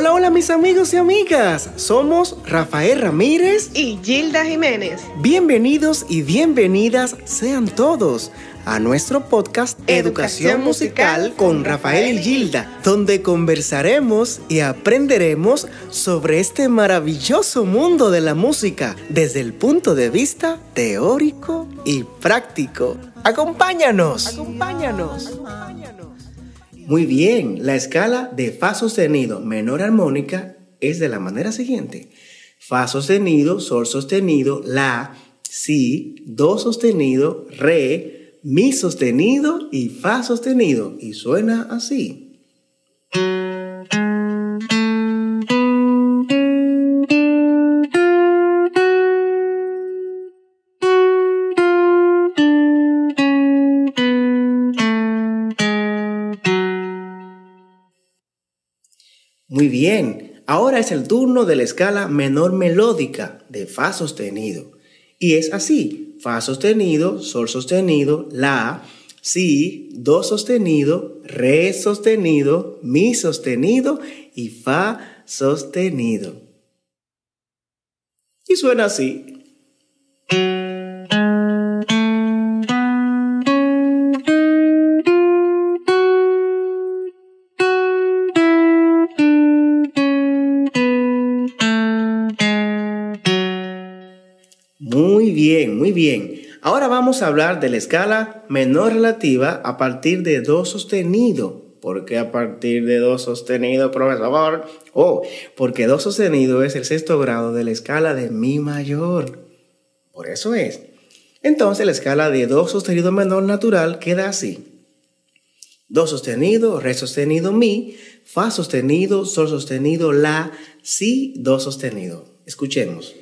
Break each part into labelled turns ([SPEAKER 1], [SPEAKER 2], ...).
[SPEAKER 1] Hola, hola mis amigos y amigas. Somos Rafael Ramírez
[SPEAKER 2] y Gilda Jiménez.
[SPEAKER 1] Bienvenidos y bienvenidas sean todos a nuestro podcast Educación, Musical con Rafael y Gilda, donde conversaremos y aprenderemos sobre este maravilloso mundo de la música desde el punto de vista teórico y práctico. Acompáñanos. Acompáñanos. Muy bien, la escala de Fa sostenido menor armónica es de la manera siguiente. Fa sostenido, Sol sostenido, La, Si, Do sostenido, Re, mi sostenido y fa sostenido. Y suena así. Muy bien, ahora es el turno de la escala menor melódica de Fa sostenido. Y es así, Fa sostenido, Sol sostenido, La, Si, Do sostenido, Re sostenido, Mi sostenido y Fa sostenido. Y suena así. Muy bien, muy bien. Ahora vamos a hablar de la escala menor relativa a partir de Do sostenido. ¿Por qué a partir de Do sostenido, profesor? Oh, porque Do sostenido es el sexto grado de la escala de Mi mayor. Por eso es. Entonces la escala de Do sostenido menor natural queda así. Do sostenido, Re sostenido, Mi, Fa sostenido, Sol sostenido, La, Si, Do sostenido. Escuchemos.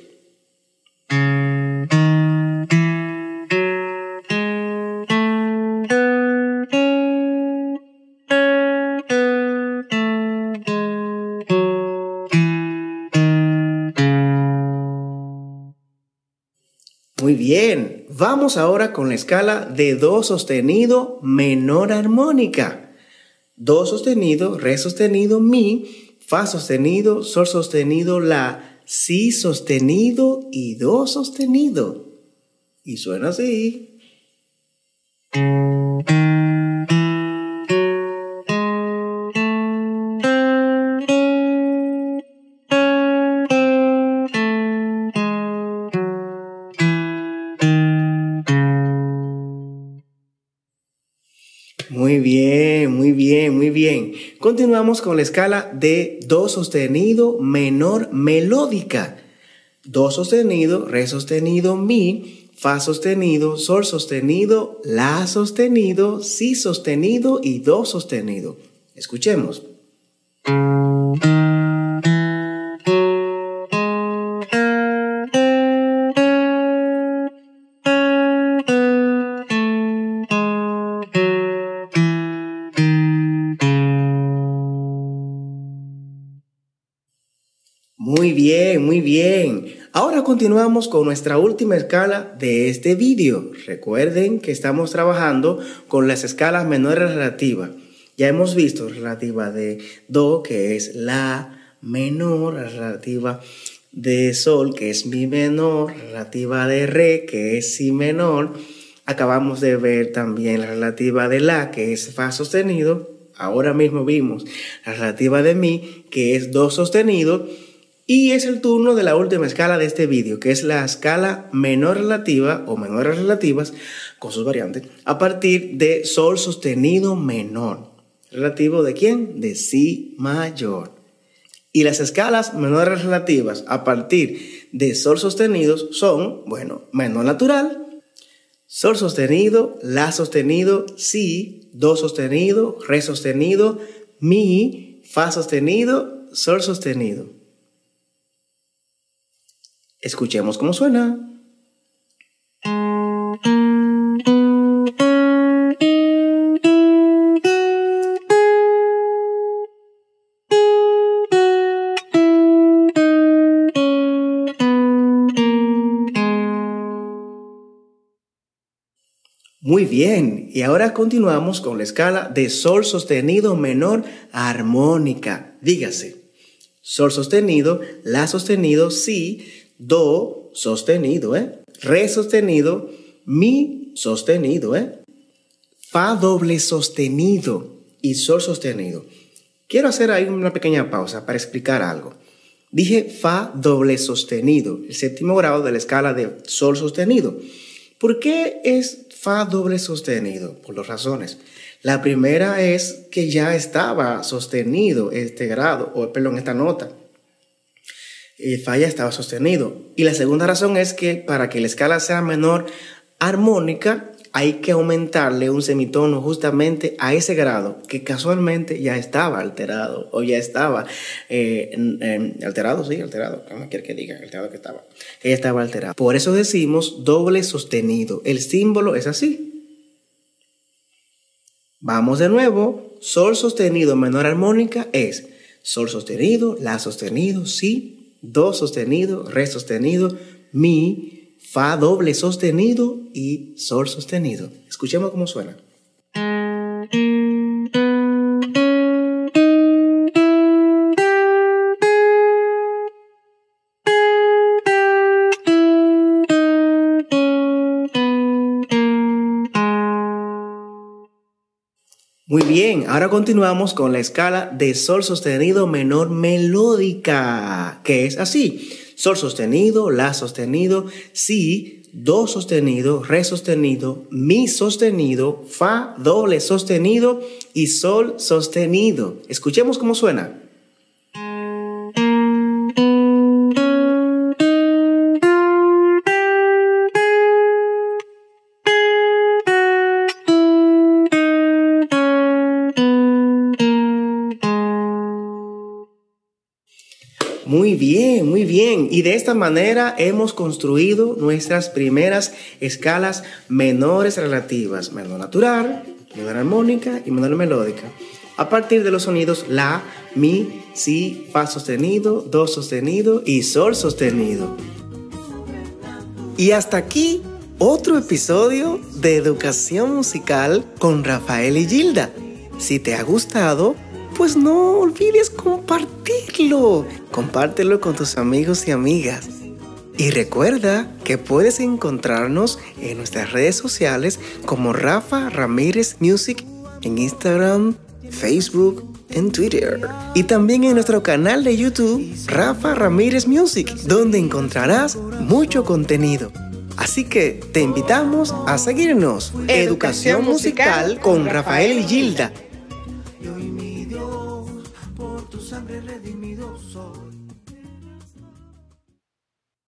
[SPEAKER 1] Muy bien, vamos ahora con la escala de Do sostenido menor armónica. Do sostenido, Re sostenido, Mi, Fa sostenido, Sol sostenido, La, Si sostenido y Do sostenido. Y suena así. Bien, muy bien, muy bien. Continuamos con la escala de Do sostenido menor melódica. Do sostenido, Re sostenido, Mi, Fa sostenido, Sol sostenido, La sostenido, Si sostenido y Do sostenido. Escuchemos. Muy bien, muy bien. Ahora continuamos con nuestra última escala de este vídeo. Recuerden que estamos trabajando con las escalas menores relativas. Ya hemos visto relativa de Do, que es La menor, relativa de Sol, que es Mi menor, relativa de Re, que es Si menor. Acabamos de ver también la relativa de La, que es Fa sostenido. Ahora mismo vimos la relativa de Mi, que es Do sostenido y es el turno de la última escala de este vídeo, que es la escala menor relativa o menores relativas con sus variantes a partir de Sol sostenido menor. ¿Relativo de quién? De Si mayor. Y las escalas menores relativas a partir de Sol sostenidos son, bueno, menor natural, Sol sostenido, La sostenido, Si, Do sostenido, Re sostenido, Mi, Fa sostenido, Sol sostenido. Escuchemos cómo suena. Muy bien, y ahora continuamos con la escala de sol sostenido menor armónica. Dígase, sol sostenido, la sostenido, si, do sostenido, ¿eh? re sostenido, mi sostenido, ¿eh? fa doble sostenido y sol sostenido. Quiero hacer ahí una pequeña pausa para explicar algo. Dije fa doble sostenido, el séptimo grado de la escala de sol sostenido. ¿Por qué es fa doble sostenido? Por dos razones. La primera es que ya estaba sostenido este grado, o perdón, esta nota. Y fa ya estaba sostenido. Y la segunda razón es que para que la escala sea menor armónica, hay que aumentarle un semitono justamente a ese grado que casualmente ya estaba alterado o ya estaba eh, alterado, sí, alterado, no quiere que diga, alterado que estaba, que estaba alterado. Por eso decimos doble sostenido. El símbolo es así. Vamos de nuevo. Sol sostenido menor armónica es sol sostenido, la sostenido, si, do sostenido, re sostenido, mi, Fa doble sostenido y Sol sostenido. Escuchemos cómo suena. Muy bien, ahora continuamos con la escala de sol sostenido menor melódica, que es así. Sol sostenido, La sostenido, Si, Do sostenido, Re sostenido, Mi sostenido, Fa doble sostenido y Sol sostenido. Escuchemos cómo suena. Bien, muy bien. Y de esta manera hemos construido nuestras primeras escalas menores relativas, menor natural, menor armónica y menor melódica. A partir de los sonidos la, mi, si, fa sostenido, do sostenido y sol sostenido. Y hasta aquí otro episodio de Educación Musical con Rafael y Gilda. Si te ha gustado, pues no olvides compartirlo. Compártelo con tus amigos y amigas. Y recuerda que puedes encontrarnos en nuestras redes sociales como Rafa Ramírez Music en Instagram, Facebook, en Twitter. Y también en nuestro canal de YouTube, Rafa Ramírez Music, donde encontrarás mucho contenido. Así que te invitamos a seguirnos. Educación, musical, con Rafael y Gilda.